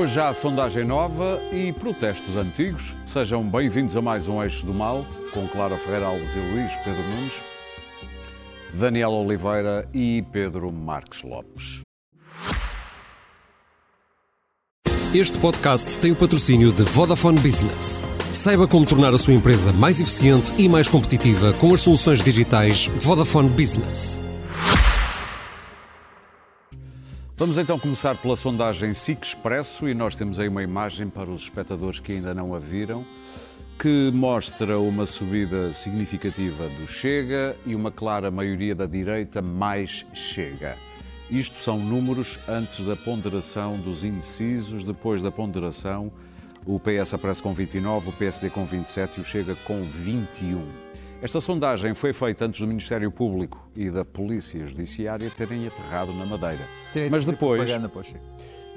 Hoje há sondagem nova e protestos antigos. Sejam bem-vindos a mais um Eixo do Mal, com Clara Ferreira Alves e Luís Pedro Nunes, Daniel Oliveira e Pedro Marques Lopes. Este podcast tem o patrocínio de Vodafone Business. Saiba como tornar a sua empresa mais eficiente e mais competitiva com as soluções digitais Vodafone Business. Vamos então começar pela sondagem SIC Expresso e nós temos aí uma imagem para os espectadores que ainda não a viram, que mostra uma subida significativa do Chega e uma clara maioria da direita mais Chega. Isto são números antes da ponderação dos indecisos, depois da ponderação o PS aparece com 29, o PSD com 27 e o Chega com 21. Esta sondagem foi feita antes do Ministério Público e da Polícia Judiciária terem aterrado na Madeira. Mas depois,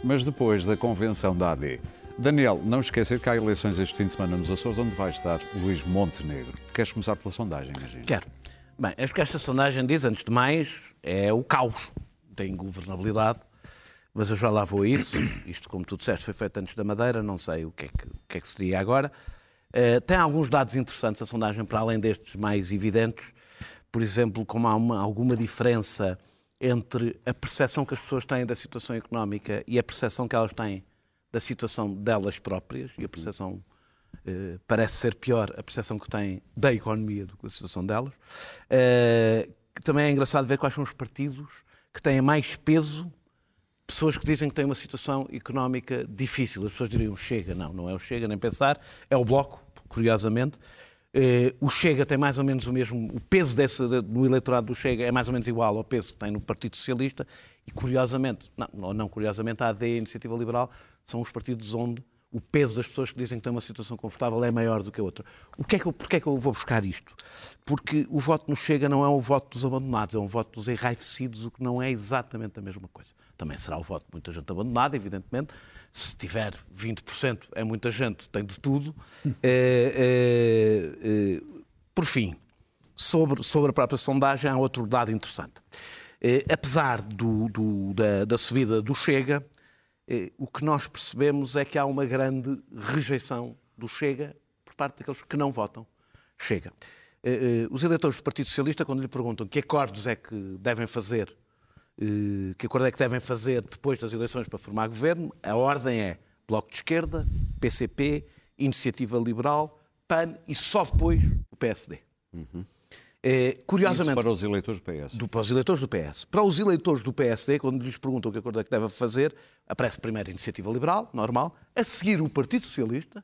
mas depois da convenção da AD. Daniel, não esquecer que há eleições este fim de semana nos Açores, onde vai estar Luís Montenegro. Queres começar pela sondagem, imagino? Quero. Bem, acho que esta sondagem diz, antes de mais, é o caos da ingovernabilidade, mas eu já lá vou a isso. Isto, como tu disseste, foi feito antes da Madeira, não sei o que é que, o que, é que seria agora. Uh, tem alguns dados interessantes a sondagem, para além destes mais evidentes. Por exemplo, como há uma, alguma diferença entre a percepção que as pessoas têm da situação económica e a percepção que elas têm da situação delas próprias, e a percepção uh, parece ser pior a percepção que têm da economia do que da situação delas. Uh, também é engraçado ver quais são os partidos que têm mais peso pessoas que dizem que têm uma situação económica difícil. As pessoas diriam Chega. Não, não é o Chega, nem pensar. É o Bloco, curiosamente. Uh, o Chega tem mais ou menos o mesmo, o peso desse, no eleitorado do Chega é mais ou menos igual ao peso que tem no Partido Socialista e, curiosamente, não, não curiosamente, a AD e a Iniciativa Liberal são os partidos onde o peso das pessoas que dizem que têm uma situação confortável é maior do que a outra. O que é que eu, porquê é que eu vou buscar isto? Porque o voto no Chega não é o voto dos abandonados, é um voto dos enraivecidos, o que não é exatamente a mesma coisa. Também será o voto de muita gente abandonada, evidentemente. Se tiver 20%, é muita gente, tem de tudo. É, é, é, por fim, sobre, sobre a própria sondagem, há outro dado interessante. apesar do, do, da, da subida do Chega, eh, o que nós percebemos é que há uma grande rejeição do Chega por parte daqueles que não votam Chega. Eh, eh, os eleitores do Partido Socialista, quando lhe perguntam que acordos é que devem fazer, que acordo é que devem fazer depois das eleições para formar governo, a ordem é Bloco de Esquerda, PCP, Iniciativa Liberal, PAN e só depois o PSD. Uhum. É, curiosamente, Isso para os eleitores do PS. Do, para os eleitores do PS. Para os eleitores do PSD, quando lhes perguntam o que acordo é que deve fazer, aparece primeiro a Iniciativa Liberal, normal, a seguir o Partido Socialista,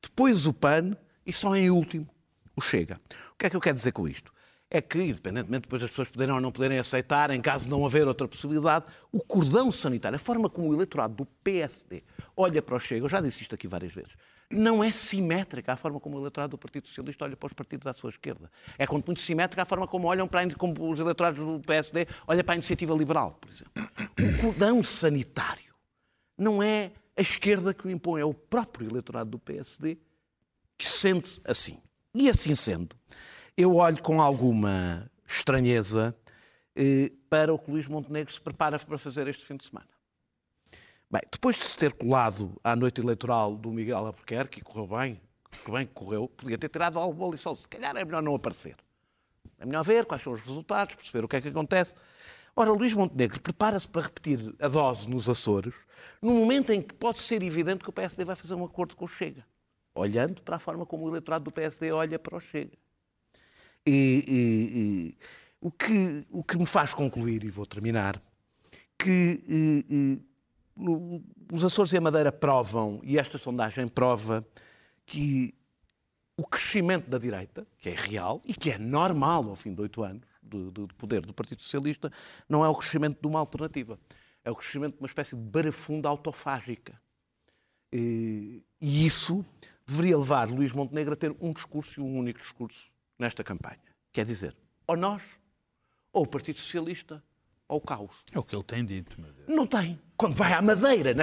depois o PAN e só em último o Chega. O que é que eu quero dizer com isto? É que, independentemente depois das pessoas poderem ou não poderem aceitar, em caso de não haver outra possibilidade, o cordão sanitário, a forma como o eleitorado do PSD olha para o Chega, eu já disse isto aqui várias vezes, não é simétrica a forma como o eleitorado do Partido Socialista olha para os partidos à sua esquerda. É quanto muito simétrica a forma como olham para como os eleitorados do PSD olham para a iniciativa liberal, por exemplo. O cordão sanitário não é a esquerda que o impõe, é o próprio eleitorado do PSD que se sente assim. E assim sendo, eu olho com alguma estranheza eh, para o que Luís Montenegro se prepara para fazer este fim de semana. Bem, depois de se ter colado à noite eleitoral do Miguel Albuquerque, que correu bem, que bem correu, podia ter tirado alguma lição. Se calhar é melhor não aparecer. É melhor ver quais são os resultados, perceber o que é que acontece. Ora, Luís Montenegro prepara-se para repetir a dose nos Açores, num momento em que pode ser evidente que o PSD vai fazer um acordo com o Chega, olhando para a forma como o eleitorado do PSD olha para o Chega. E, e, e o, que, o que me faz concluir, e vou terminar, que e, os Açores e a Madeira provam, e esta sondagem prova, que o crescimento da direita, que é real e que é normal ao fim de oito anos de, de, de, poder do Partido Socialista, não é o crescimento de uma alternativa. É o crescimento de uma espécie de barafunda autofágica. E, e isso deveria levar Luís Montenegro a ter um discurso e um único discurso nesta campanha. Quer dizer, ou nós, ou o Partido Socialista, ao caos. É o que ele tem dito. Meu Deus. Não tem. Quando vai à Madeira,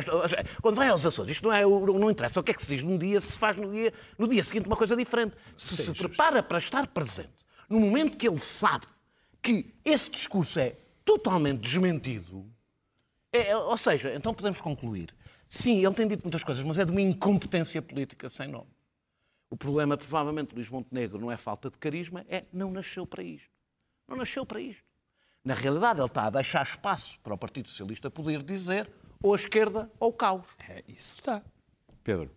quando vai aos Açores, isto não, é, não interessa o que é que se diz num dia, se faz no dia, no dia seguinte uma coisa diferente. Se Sim, se prepara para estar presente, no momento que ele sabe que esse discurso é totalmente desmentido, é, ou seja, então podemos concluir, Sim, ele tem dito muitas coisas, mas é de uma incompetência política sem nome. O problema, provavelmente, de Luís Montenegro não é falta de carisma, é não nasceu para isto. Não nasceu para isto. Na realidade, ele está a deixar espaço para o Partido Socialista poder dizer ou a esquerda ou o caos. É, isso está. Pedro.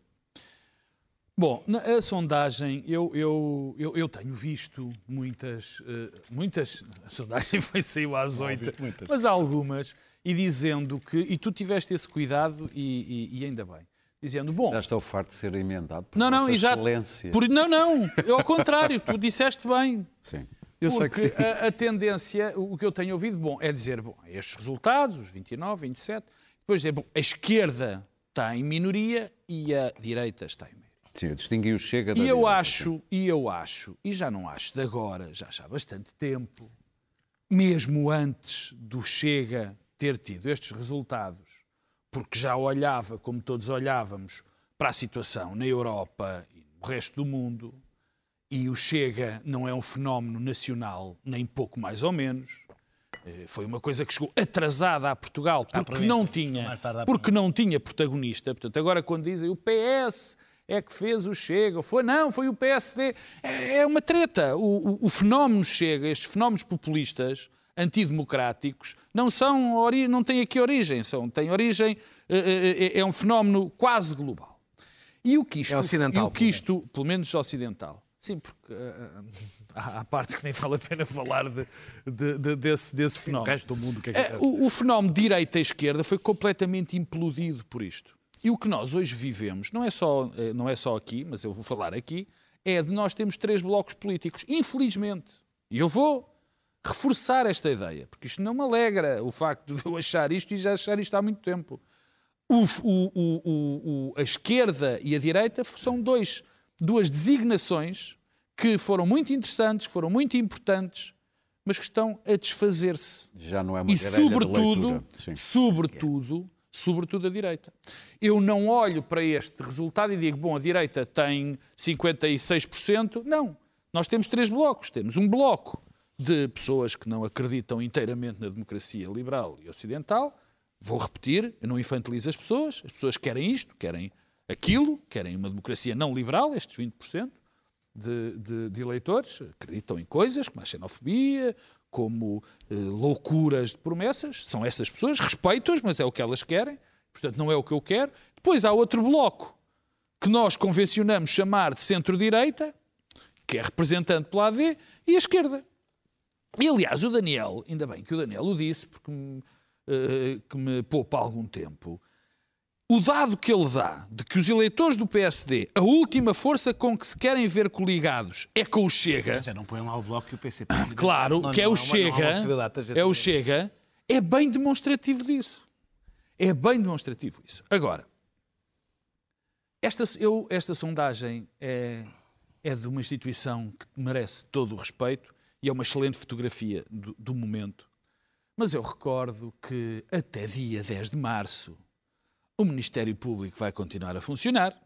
Bom, na a sondagem, eu, eu, eu, eu tenho visto muitas, uh, muitas, a sondagem foi saiu às oito, mas há algumas, e dizendo que, e tu tiveste esse cuidado e, e, e ainda bem, dizendo, bom... Já estou farto de ser emendado por não, não, exato, excelência. Por, não, não, é ao contrário, tu disseste bem. Sim. Eu Porque sei que sim. A, a, tendência, o que eu tenho ouvido, bom, é dizer, bom, estes resultados, os 29, 27, depois dizer, bom, a esquerda está em minoria e a direita está em maioria. Sim, eu distingui o Chega da E eu direita, acho, sim. e eu acho, e já não acho de agora, já há bastante tempo, mesmo antes do Chega ter tido estes resultados, porque já olhava, como todos olhávamos, para a situação na Europa e no resto do mundo, e o Chega não é um fenómeno nacional, nem pouco mais ou menos. Eh, Foi uma coisa que chegou atrasada a Portugal porque não tinha, porque não tinha protagonista. Portanto, agora quando dizem o PS é que fez o Chega, foi não, foi o PSD, é é uma treta. O, o- o fenómeno Chega, estes fenómenos populistas antidemocráticos não são não têm aqui origem, são têm origem eh, eh, eh, é um fenómeno quase global. E o que isto, É ocidental, e o que isto pelo menos ocidental. Sim, porque eh, há, partes que nem vale a pena falar de- de- de- desse, desse O fenómeno. resto do mundo, o que é que o, o fenómeno direita-esquerda foi completamente implodido por isto. E o que nós hoje vivemos, não é, só, não é só aqui, mas eu vou falar aqui, é de nós temos três blocos políticos, infelizmente. E eu vou reforçar esta ideia, porque isto não me alegra o facto de eu achar isto e já achar isto há muito tempo. O- o- o- a esquerda e a direita são dois, duas designações que foram muito interessantes, que foram muito importantes, mas que estão a desfazer-se Já não é uma e sobretudo, sobretudo, sobretudo a direita. Eu não olho para este resultado e digo, bom, a direita tem 56%. Não. Nós temos três blocos. Temos um bloco de pessoas que não acreditam inteiramente na democracia liberal e ocidental. Vou repetir, eu não infantilizo as pessoas. As pessoas querem isto, querem aquilo, querem uma democracia não liberal, estes 20% de, de- de eleitores acreditam em coisas como a xenofobia, como eh, loucuras de promessas. São essas pessoas, respeito-as, mas é o que elas querem. Portanto, não é o que eu quero. Depois há outro bloco que nós convencionamos chamar de centro-direita, que é representante pela AD, e a esquerda. E, aliás, o Daniel, ainda bem que o Daniel o disse, porque me, eh, que me poupa algum tempo, o dado que ele dá de que os eleitores do PSD, a última força com que se querem ver coligados é com o Chega, dizer, não põem lá o Bloco e o PCP. claro, Não, que é o há uma Chega, é o. Chega, é bem demonstrativo disso. É bem demonstrativo isso. Agora, esta, eu, esta sondagem é, é de uma instituição que merece todo o respeito e é uma excelente fotografia do, do momento. Mas eu recordo que até dia 10 de março o Ministério Público vai continuar a funcionar.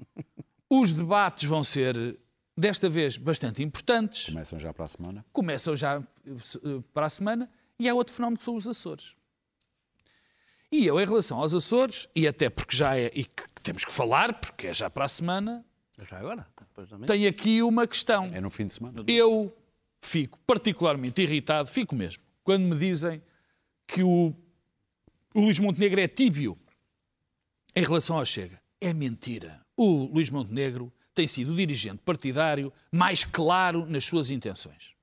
Os debates vão ser, desta vez, bastante importantes Começam já para a semana. começam já eh, para a semana, e há outro fenómeno que são os Açores. E eu, em relação aos Açores, e até porque já é, e que temos que falar, porque é já para a semana, Já agora? Depois também. tenho aqui uma questão. É no fim de semana. Eu fico particularmente irritado, fico mesmo, quando me dizem que o, o Luís Montenegro é tíbio em relação ao Chega. É mentira. O Luís Montenegro tem sido o dirigente partidário mais claro nas suas intenções.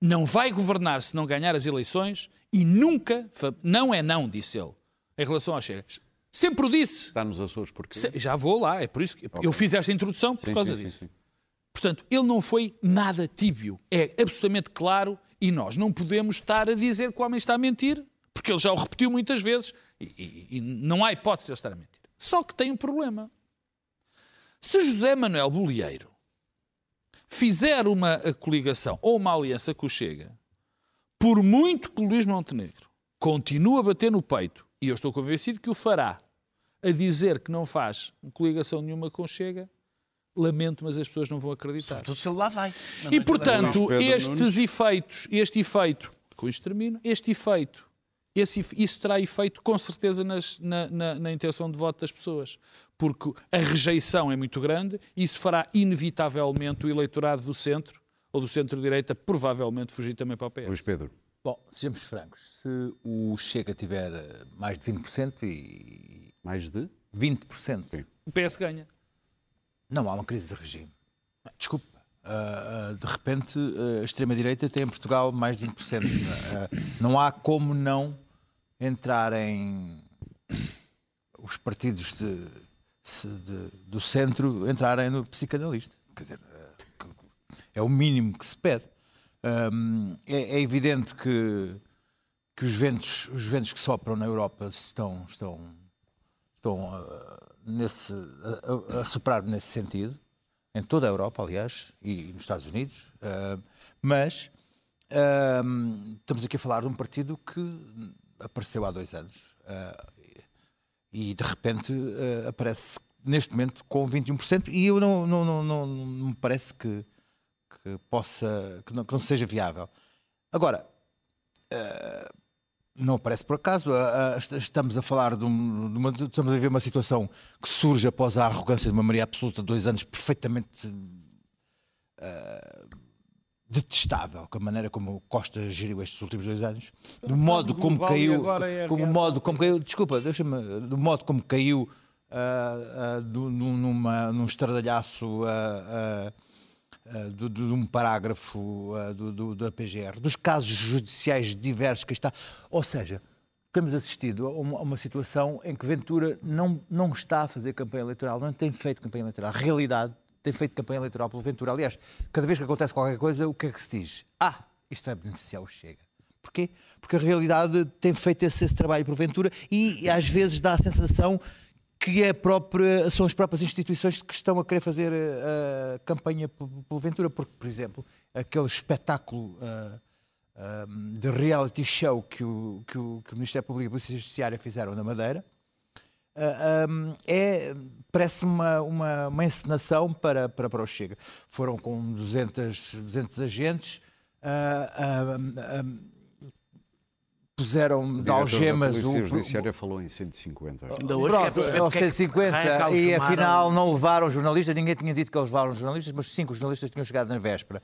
Não vai governar se não ganhar as eleições e nunca, não é não, disse ele, em relação ao Chega. Sempre o disse. Está nos Açores porque. Já vou lá, é por isso que eu fiz esta introdução por Sim, causa sim, disso. sim, sim. Portanto, ele não foi nada tíbio. É absolutamente claro e nós não podemos estar a dizer que o homem está a mentir, porque ele já o repetiu muitas vezes e, e- e não há hipótese de ele estar a mentir. Só que tem um problema. Se José Manuel Bolieiro fizer uma coligação ou uma aliança com o Chega, por muito que o Luís Montenegro continue a bater no peito, e eu estou convencido que o fará, a dizer que não faz coligação nenhuma com o Chega, lamento, mas as pessoas não vão acreditar. Tudo se ele lá vai. E portanto, Pedro estes Nunes. efeitos, este efeito, com isto termino, este efeito esse, isso terá efeito com certeza nas, na, na, na, intenção de voto das pessoas, porque a rejeição é muito grande e isso fará inevitavelmente o eleitorado do centro ou do centro-direita provavelmente fugir também para o PS. Luís Pedro. Bom, sejamos francos, se o Chega tiver mais de 20% e... Mais de? 20%. Sim. O PS ganha. Não há uma crise de regime. Desculpe. Uh, uh, de repente, uh, a extrema-direita tem em Portugal mais de 20%. não há como não entrarem os partidos de, de, do centro entrarem no psicanalista. Quer dizer, é o mínimo que se pede. Um, é, é, evidente que, que os, ventos, os ventos que sopram na Europa estão, estão, estão nesse, a, a soprar nesse sentido em toda a Europa, aliás, e nos Estados Unidos, uh, mas uh, estamos aqui a falar de um partido que apareceu há dois anos uh, e de repente aparece neste momento com 21% e eu não, não, não, não, não me parece que, que possa, que não, que não seja viável. Agora, não aparece por acaso. Estamos a falar de, uma, estamos a ver uma situação que surge após a arrogância de uma maioria absoluta, dois anos perfeitamente uh, detestável, com a maneira como Costa geriu estes últimos dois anos, do modo como caiu, é como modo como caiu, desculpa, deixa-me, do modo como caiu uh, uh, do, numa, num estradalhaço de, de, um parágrafo uh, do, do, da PGR, dos casos judiciais diversos que está. Ou seja, temos assistido a uma, a uma, situação em que Ventura não, não está a fazer campanha eleitoral, não tem feito campanha eleitoral. A realidade tem feito campanha eleitoral pelo Ventura. Aliás, cada vez que acontece qualquer coisa, o que é que se diz? Ah, isto vai beneficiar o Chega. Porquê? Porque a realidade tem feito esse, esse trabalho por Ventura e às vezes dá a sensação que é própria, são as próprias instituições que estão a querer fazer a, eh, a campanha pelo Ventura, porque, por exemplo, aquele espetáculo uh, uh, de reality show que o, que o, que o Ministério Público e a Polícia Judiciária fizeram na Madeira uh, é, parece uma, uma, uma encenação para, para, para o Chega. Foram com 200, 200 agentes puseram de algemas. A Polícia Judiciária falou em 150. Ainda hoje Pronto, é, é, 150 e afinal não levaram jornalistas, ninguém tinha dito que eles levaram jornalistas, mas cinco jornalistas tinham chegado na véspera.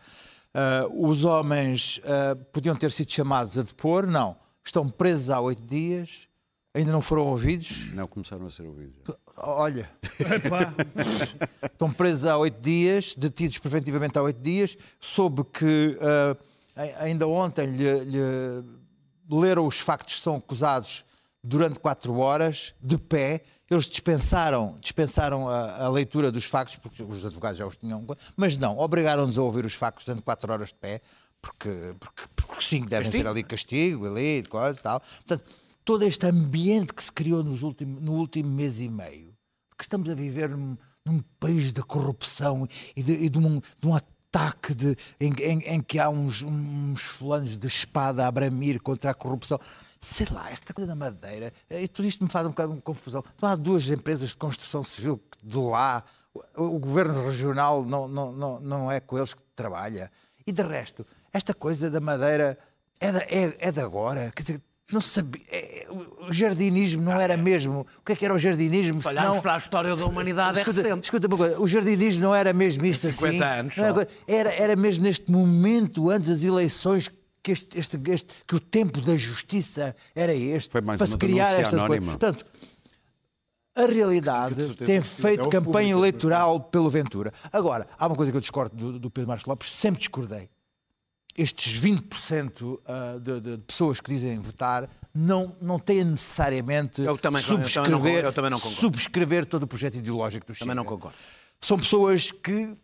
Uh, os homens uh, podiam ter sido chamados a depor, não. Estão presos há oito dias, ainda não foram ouvidos. Não, começaram a ser ouvidos. Olha, estão presos há oito dias, detidos preventivamente há oito dias, soube que uh, ainda ontem lhe, lhe leram os factos que são acusados durante quatro horas, de pé. Eles dispensaram, dispensaram a, a, leitura dos factos, porque os advogados já os tinham, mas não, obrigaram-nos a ouvir os factos durante quatro horas de pé, porque, porque, porque sim, devem castigo. ser ali castigo, ali, coisa e tal. Portanto, todo este ambiente que se criou nos últimos, no último mês e meio, que estamos a viver num, num país da corrupção e de, e de, um, de um ataque de, em, em, em, que há uns, uns fulanos de espada a bramir contra a corrupção. Sei lá, esta coisa da Madeira, e tudo isto me faz um bocado de confusão. Então, há duas empresas de construção civil de lá, o, o governo regional não, não, não, não é com eles que trabalha. E de resto, esta coisa da Madeira é, de, é, é de agora. Quer dizer, não sabia. É, o jardinismo não era mesmo. O que é que era o jardinismo? Se Olharmos para a história da humanidade escuta, é recente. Escuta uma coisa, o jardinismo não era mesmo isto 50 assim. anos. Era, era, era mesmo neste momento, antes das eleições, que, este, este, este, que o tempo da justiça era este. Foi mais para se criar esta coisa. Portanto, a realidade tem feito é campanha eleitoral pelo Ventura. Agora, há uma coisa que eu discordo do, do Pedro Marcos Lopes, sempre discordei estes 20% ah, de, de, pessoas que dizem votar não, não têm necessariamente eu também, subscrever, eu também não, subscrever todo o projeto ideológico do Chega. Também não concordo. São pessoas que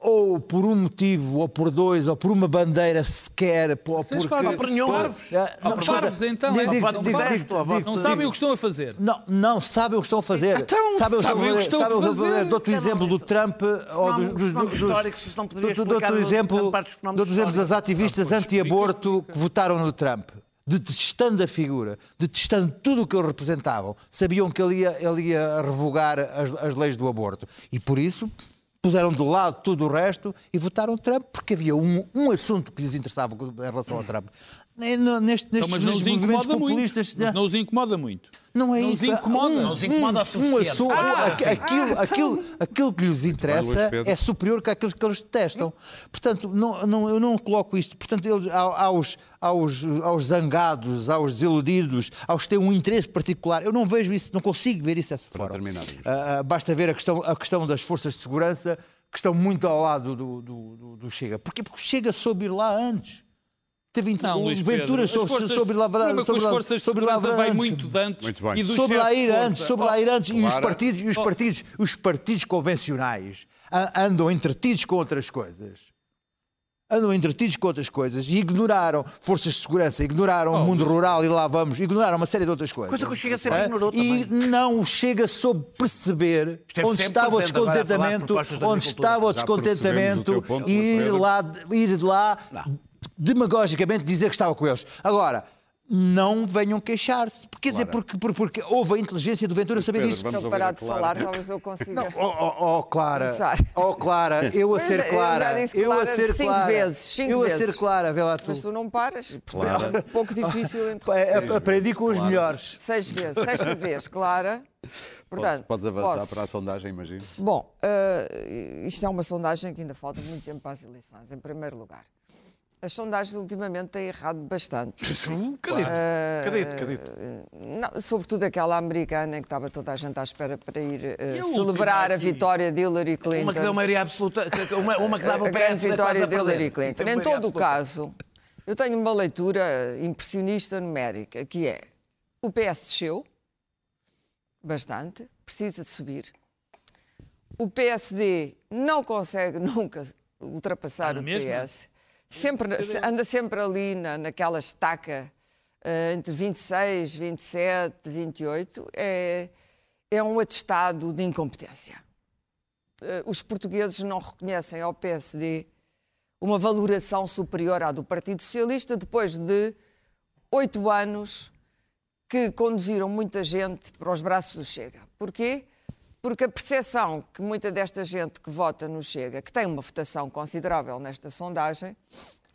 ou por um motivo, ou por dois, ou por uma bandeira sequer, ou Vocês fazem por nenhum parvos. Não, parvos, então. Digo, digo, digo, não sabem o que estão a fazer. Não, não sabem o que estão a fazer. Então, sabem o que estão a fazer. Dou-te o exemplo do Trump, ou dos... Dou-te o exemplo dos ativistas anti-aborto que votaram no Trump detestando a figura, detestando tudo o que eles representavam, sabiam que ele ia, ele ia revogar as, as leis do aborto. E por isso puseram de lado tudo o resto e votaram Trump porque havia um, um assunto que lhes interessava em relação ao Trump. É, neste, Então, nestes mas não os movimentos incomoda muito. populistas. Mas não os incomoda muito. Não é Não isso. os incomoda. Um- Não os incomoda um-. Um assunto, Ah, aqu- sim. aquilo, aquilo, aquilo que lhes interessa é superior que aquilo que eles detestam. Portanto, não, não, eu não coloco isto. Portanto, eles, ao- aos, aos, aos zangados, aos desiludidos, aos que têm um interesse particular, eu não vejo isso, não consigo ver isso dessa Para forma. Ah, ah, basta ver a questão, a questão das forças de segurança que estão muito ao lado do, do, do- do Chega. Porquê? Porque o Chega soube ir lá antes. Teve Não, Luís Ventura Pedro, as sobre, forças- sobre problema é sobre as lá- forças de sobre lá segurança vai muito de antes Muito bem. e do sobre chefe lá de ir força. antes, sobre lá ir antes. E os partidos, e os partidos, os partidos convencionais a- andam entretidos com outras coisas. Andam entretidos com outras coisas e ignoraram forças de segurança, ignoraram o mundo rural e lá vamos, ignoraram uma série de outras coisas. Coisa que o Chega sempre Hã? ignorou E também. não chega soube perceber Esteve onde sempre estava o a de descontentamento, de onde estava o descontentamento e ir Pedro. lá, ir de lá demagogicamente dizer que estava com eles. Agora, não venham queixar-se. Quer dizer, porque, porque, porque houve a inteligência do Ventura saber Pedro, eu ouvir parar a de Clara. falar, talvez eu consiga. Oh, oh, oh, Clara, Começar. oh, Clara, eu a Mas ser eu já clara, disse eu a Clara ser cinco clara, vezes, cinco eu a vezes. ser clara, vê lá tu. Mas tu não paras, portanto Claro. é um pouco difícil É, interromper. é, aprendi com os melhores. Seis vezes, sexta vez, Clara. Portanto, Podes avançar posso. para a sondagem, imagino. Bom, eh, isto é uma sondagem que ainda falta muito tempo para as eleições, em primeiro lugar. As sondagens ultimamente têm errado bastante. Eh, cadito, cadito. Não, sobretudo aquela americana que estava toda a gente à espera para ir a celebrar a vitória de Hillary Clinton. Uma que deu maioria absoluta, uma, uma que dava a grande vitória de Hillary. Clinton. Em todo o caso, eu tenho uma leitura impressionista numérica, que é o PS desceu bastante, precisa de subir. O PSD não consegue nunca ultrapassar Está o? PS. Sempre, anda sempre ali na, naquela estaca eh, entre 26, 27, 28. É, é um atestado de incompetência. Eh, os portugueses não reconhecem ao PSD uma valoração superior à do Partido Socialista depois de oito anos que conduziram muita gente para os braços do Chega. Porquê? Porque a percepção que muita desta gente que vota no Chega, que tem uma votação considerável nesta sondagem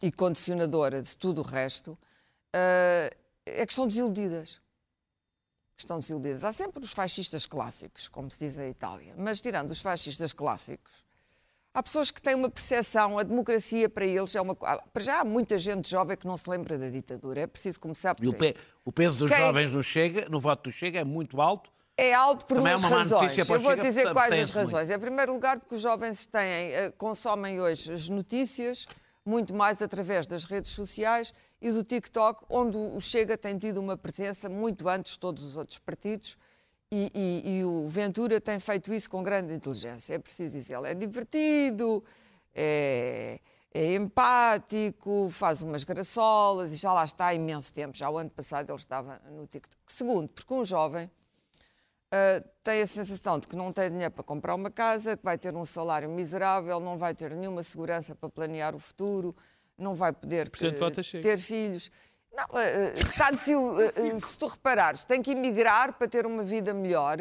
e condicionadora de tudo o resto, eh, é que estão desiludidas. Estão desiludidas. Há sempre os fascistas clássicos, como se diz em Itália, mas tirando os fascistas clássicos, Há pessoas que têm uma percepção, a democracia para eles é uma coisa. Para já há muita gente jovem que não se lembra da ditadura. É preciso começar por E o, pe- o peso dos Quem- jovens no, Chega, no voto do Chega é muito alto. É alto por Também é duas má razões. Eu vou dizer quais as tem-se muito. razões. Em primeiro lugar, porque os jovens têm, eh, consomem hoje as notícias muito mais através das redes sociais e do TikTok, onde o Chega tem tido uma presença muito antes de todos os outros partidos. E, e- e o Ventura tem feito isso com grande inteligência. É preciso dizer, ele é divertido, é, é empático, faz umas graçolas e já lá está há imenso tempo. Já o ano passado ele estava no TikTok. Segundo, porque um jovem Uh, tem a sensação de que não tem dinheiro para comprar uma casa, que vai ter um salário miserável, não vai ter nenhuma segurança para planear o futuro, não vai poder Portanto, eh, ter filhos. Não, uh, está uh, uh, se tu reparares, tem que emigrar para ter uma vida melhor,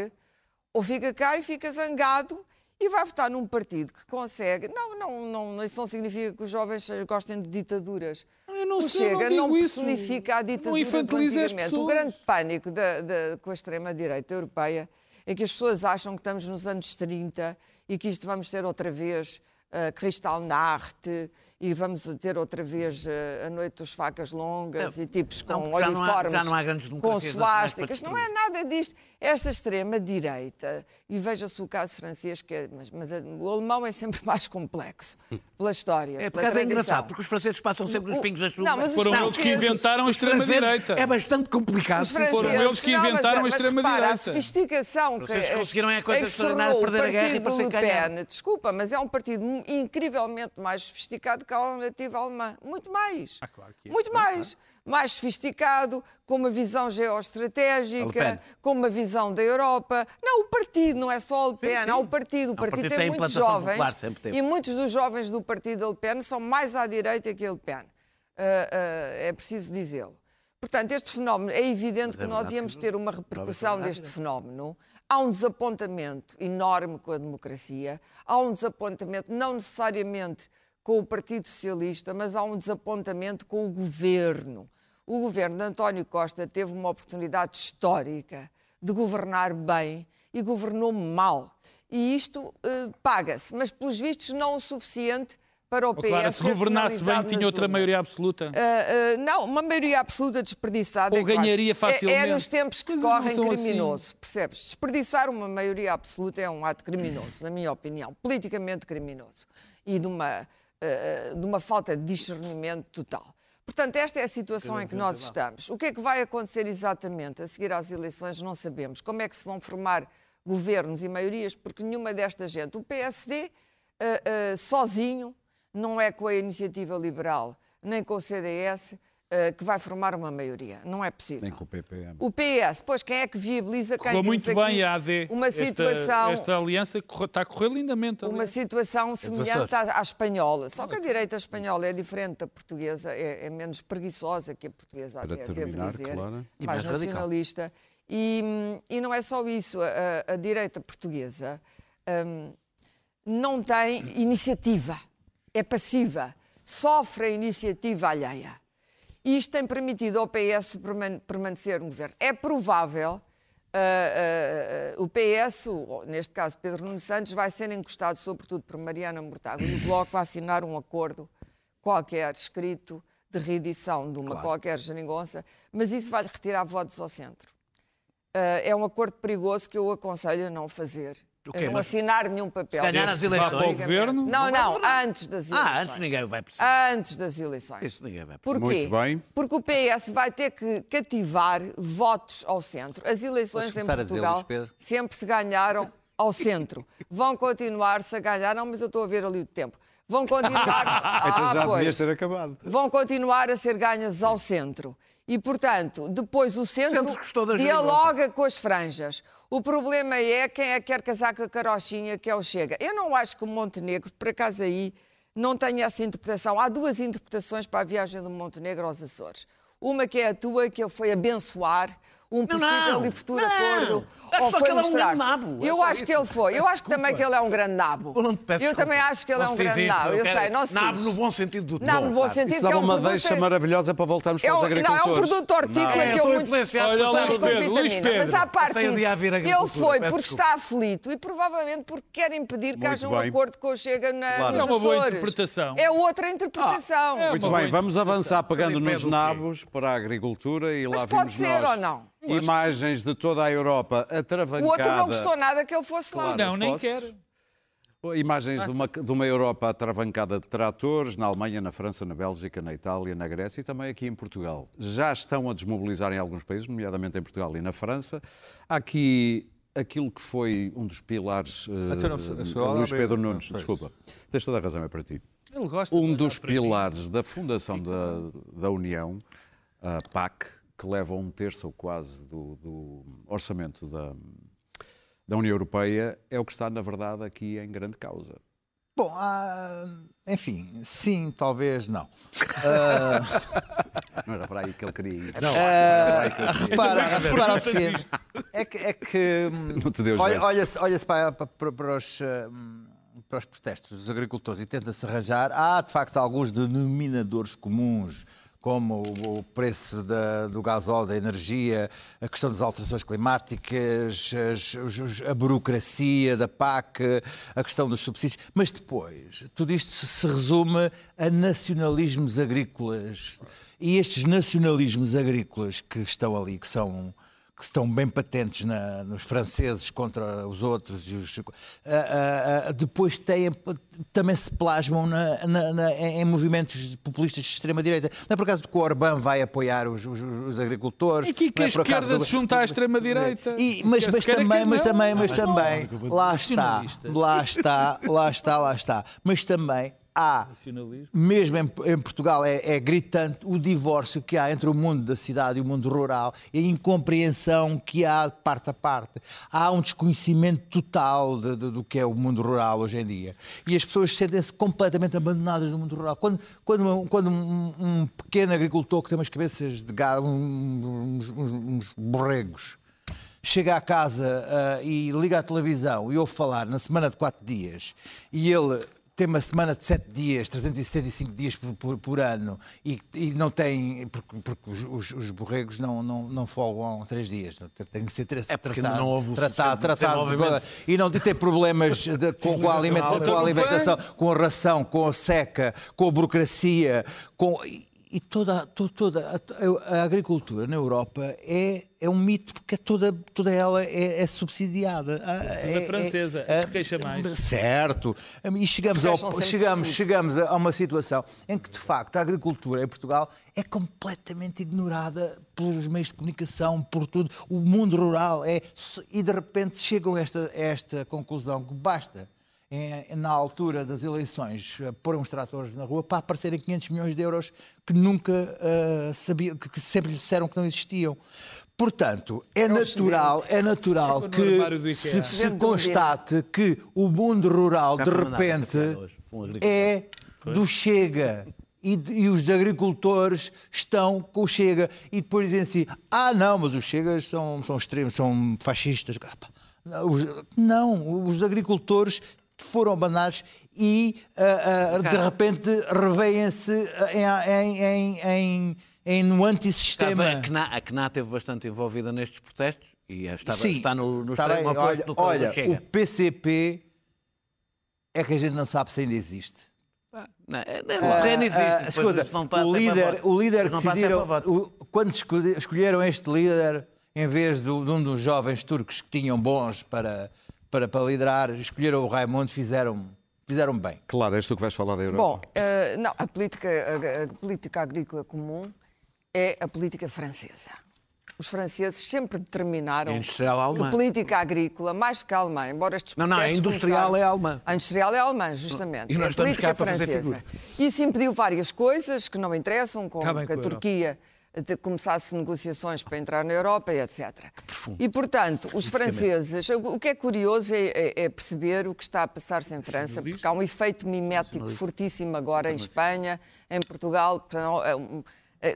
ou fica cá e fica zangado e vai votar num partido que consegue. Não, não, não, isso não significa que os jovens gostem de ditaduras. Eu não o sei, não Chega não isso. personifica a Não ditadura do antigamente. O grande pânico da- da- com a extrema-direita europeia é que as pessoas acham que estamos nos anos 30 e que isto vamos ter outra vez uh, Kristallnacht e vamos ter outra vez uh, a noite dos facas longas Não, e tipos com não, porque já não há- uniformes, já não há com para suásticas. Não é nada disto. Esta extrema-direita, e veja-se o caso francês, que é, mas, mas o alemão é sempre mais complexo pela história. É, por é engraçado, porque os franceses passam sempre nos O- pingos da chuva. Não, mas os Foram eles que franceses- inventaram a Os franceses extrema-direita. É bastante complicado. Os foram franceses- eles que não, mas- inventaram a extrema-direita. A sofisticação que, Vocês conseguiram é a coisa em que se extraordinária de perder a guerra e partido parecer Le. Pen, desculpa, mas é um partido incrivelmente mais sofisticado que a alternativa alemã. Muito mais. Ah, claro que é. Muito mais. Mais sofisticado, com uma visão A geoestratégica, com uma visão da Europa. Não, o partido não é só o Le Pen, sim. há o partido. O Não, o partido, partido tem tem muitos jovens popular, e muitos dos jovens do partido Le Pen são mais à direita que a Le Pen. Ah, ah, é preciso dizê-lo. Portanto, este fenómeno, é evidente que nós íamos ter uma repercussão deste fenómeno. Há um desapontamento enorme com a democracia, há um desapontamento não necessariamente com o Partido Socialista, mas há um desapontamento com o governo. o governo de António Costa teve uma oportunidade histórica de governar bem e governou mal. E isto eh, paga-se, mas pelos vistos não o suficiente para o PS. Clara, se governasse bem, tinha outra urnas. maioria absoluta. Uh, uh, não, uma maioria absoluta desperdiçada. Ou é quase- ganharia é- É, facilmente. nos tempos que Coisas correm assim. criminoso, percebes? Desperdiçar uma maioria absoluta é um ato criminoso, na minha opinião, politicamente criminoso e de uma, uh, de uma falta de discernimento total. Portanto, esta é a situação em que nós estamos. O que é que vai acontecer exatamente a seguir às eleições, não sabemos. Como é que se vão formar governos e maiorias, porque nenhuma desta gente, o PSD, uh, uh, sozinho, não é com a iniciativa liberal, nem com o CDS, uh, que vai formar uma maioria. Não é possível. Nem com o PPM. O PS, pois quem é que viabiliza quem Correu temos muito bem a AD. Uma Esta- situação, Esta, aliança corre- está a correr lindamente. uma aliás. situação semelhante Açores. à, à espanhola. Só que a direita espanhola é diferente da portuguesa, é, é menos preguiçosa que a portuguesa, Para até, terminar, devo dizer. Clara. E mais mais nacionalista. E, e não é só isso. A, a- direita portuguesa hum, não tem iniciativa, é passiva, sofre a iniciativa alheia. E isto tem permitido ao PS perman- permanecer no governo. É provável ah, ah, ah, o PS, ou, neste caso Pedro Nuno Santos, vai ser encostado sobretudo por Mariana Mortágua e o Bloco a assinar um acordo qualquer escrito de reedição de uma qualquer geringonça, mas isso vai-lhe retirar votos ao centro. Ah, é um acordo perigoso que eu aconselho a não fazer. O quê? A não Mas assinar nenhum papel. se ganhar as vá para o eleições. governo? Não, não, antes das eleições. Ah, antes ninguém vai precisar. Antes das eleições. Isso ninguém vai precisar. Porquê? Muito bem. Porque o PS vai ter que cativar votos ao centro. As eleições em Portugal sempre se ganharam ao centro. Vão continuar-se a ganhar. Não, mas eu estou a ver ali o tempo. Vão continuar. Então já ah, devia pois. ter acabado. Vão continuar a ser ganhas ao centro. E, portanto, depois o centro, centro gostou da dialoga com as franjas. O problema é quem é que quer casar com a carochinha, que é o Chega. Eu não acho que o Montenegro, por acaso aí, não tenha essa interpretação. Há duas interpretações para a viagem do Montenegro aos Açores. Uma que é a tua, que ele foi abençoar um possível não. e futuro Não. acordo. Acho Ou foi que ele é um mostrar grande nabo. É Eu só acho isso. que ele foi. Eu acho que também que ele é um grande nabo. Eu não te peço Eu desculpa. também acho que ele é Não um se diz grande isto, nabo. eu Eu sei, não se Nabo no bom sentido do Não, tom, no bom claro. sentido Isso que é dava um uma produto- deixa maravilhosa para voltarmos é para os um, não, agricultores. é um produto hortícola Não, que eu muito... Olha Luís com Pedro, Luís vitamina. Pedro. Mas à parte disso, ele foi porque está aflito e provavelmente porque quer impedir que haja um acordo com o Chega na, É uma boa interpretação. É outra interpretação. Ah, é Muito bem, vamos avançar pegando nos nabos para a agricultura e Mas lá pode vimos ser nós ou não? Imagens de toda a Europa atravancada. O outro não gostou nada que ele fosse lá. Claro, Não, nem posso? quer. Imagens de uma, de uma Europa atravancada de tratores, na Alemanha, na França, na Bélgica, na Itália, na Grécia e também aqui em Portugal. Já estão a desmobilizar em alguns países, nomeadamente em Portugal e na França. Há aqui aquilo que foi um dos pilares. não, a sua Luís Pedro não, Nunes, pois. desculpa. Tens toda a razão, é para ti. Ele gosta Um dos pilares da fundação da, da União, a PAC, que leva um terço ou quase do, do orçamento da, da União Europeia, é o que está, na verdade, aqui em grande causa. Bom, ah, enfim, sim, talvez não. Não era para aí que ele queria ir. Ah, repara, repara o seguinte: é que, é que hum, Não te deu olha- olha-se olha-se para, para- para os, hum, para os protestos dos agricultores e tenta-se arranjar. Há, de facto, alguns denominadores comuns, como o, preço da- do gasóleo, da energia, a questão das alterações climáticas, as- os- a burocracia da PAC, a questão dos subsídios. Mas depois, tudo isto se resume a nacionalismos agrícolas. E estes nacionalismos agrícolas que estão ali, que são que estão bem patentes na- nos franceses contra os outros, e os- ah, ah, ah, depois têm, também se plasmam na- na- na- em movimentos populistas de extrema-direita. Não é por acaso que o Orbán vai apoiar os, os- os agricultores. É que, a é por acaso esquerda do- se junta à extrema-direita. e- mas, mas também, mas também, mas também, lá está, Nacionalista. lá está, lá está, lá está. Mas também há mesmo em, em Portugal é, é gritante o divórcio que há entre o mundo da cidade e o mundo rural e a incompreensão que há de parte a parte. Há um desconhecimento total de- de- do que é o mundo rural hoje em dia. E as pessoas sentem-se completamente abandonadas no mundo rural. Quando, quando, um- quando um, um pequeno agricultor que tem umas cabeças de gado, uns, uns- uns borregos, chega à casa ah, e liga à televisão e ouve falar na semana de quatro dias e ele tem uma semana de 7 dias, 365 dias por, por, por ano, e, e, não tem, porque, porque os, os, os, borregos não, não, não folgam 3 dias, tem que ser é tratado, não houve tratado, tratado e não tem problemas de, com, com, a com a alimentação, com a ração, com a seca, com a burocracia, com e toda, toda a, a, agricultura na Europa é, é um mito porque toda, toda ela é, é subsidiada. É, é francesa, é, queixa mais. Certo. E chegamos, ao, chegamos, chegamos a uma situação em que, de facto, a agricultura em Portugal é completamente ignorada pelos meios de comunicação, por tudo. O mundo rural é. E de repente chegam a esta, a esta conclusão que basta na altura das eleições, eh, pôr uns tratores na rua para aparecerem 500 milhões de euros que nunca uh, sabia, que, que sempre disseram que não existiam. Portanto, é, é natural, é natural é que se, se constate que o mundo rural, de repente, é do Chega. E, e, os agricultores estão com o Chega. E depois dizem assim: ah, não, mas os Chegas são, são extremos, são fascistas. Não, os agricultores foram abandonados e uh, uh, de repente revêem-se em, em, em, em, no antissistema. A CNA, a CNA esteve bastante envolvida nestes protestos e estava, Sim, está no, no extremo oposto do que olha, chega. O PCP é que a gente não sabe se ainda existe. Ah, não, no terreno existe. Uh, escuta, o líder, o líder que decidiram, o, quando escolheram este líder, em vez de, de um dos jovens turcos que tinham bons para para, para liderar, escolheram o Raimundo, fizeram, fizeram bem. Claro, és tu que vais falar da Europa. Bom, uh, não, a política, a, a política agrícola comum é a política francesa. Os franceses sempre determinaram é industrial alemã. que a política agrícola, mais do que a alemã, embora estes Não, não, a industrial é alemã. A industrial é alemã, justamente. E nós é a política francesa. Isso impediu várias coisas que não interessam, como que a Turquia de começasse negociações para entrar na Europa e etc. E, portanto, os franceses, o que é curioso é, é, é, perceber o que está a passar-se em França, porque há um efeito mimético fortíssimo agora em Espanha, em Portugal. Eh,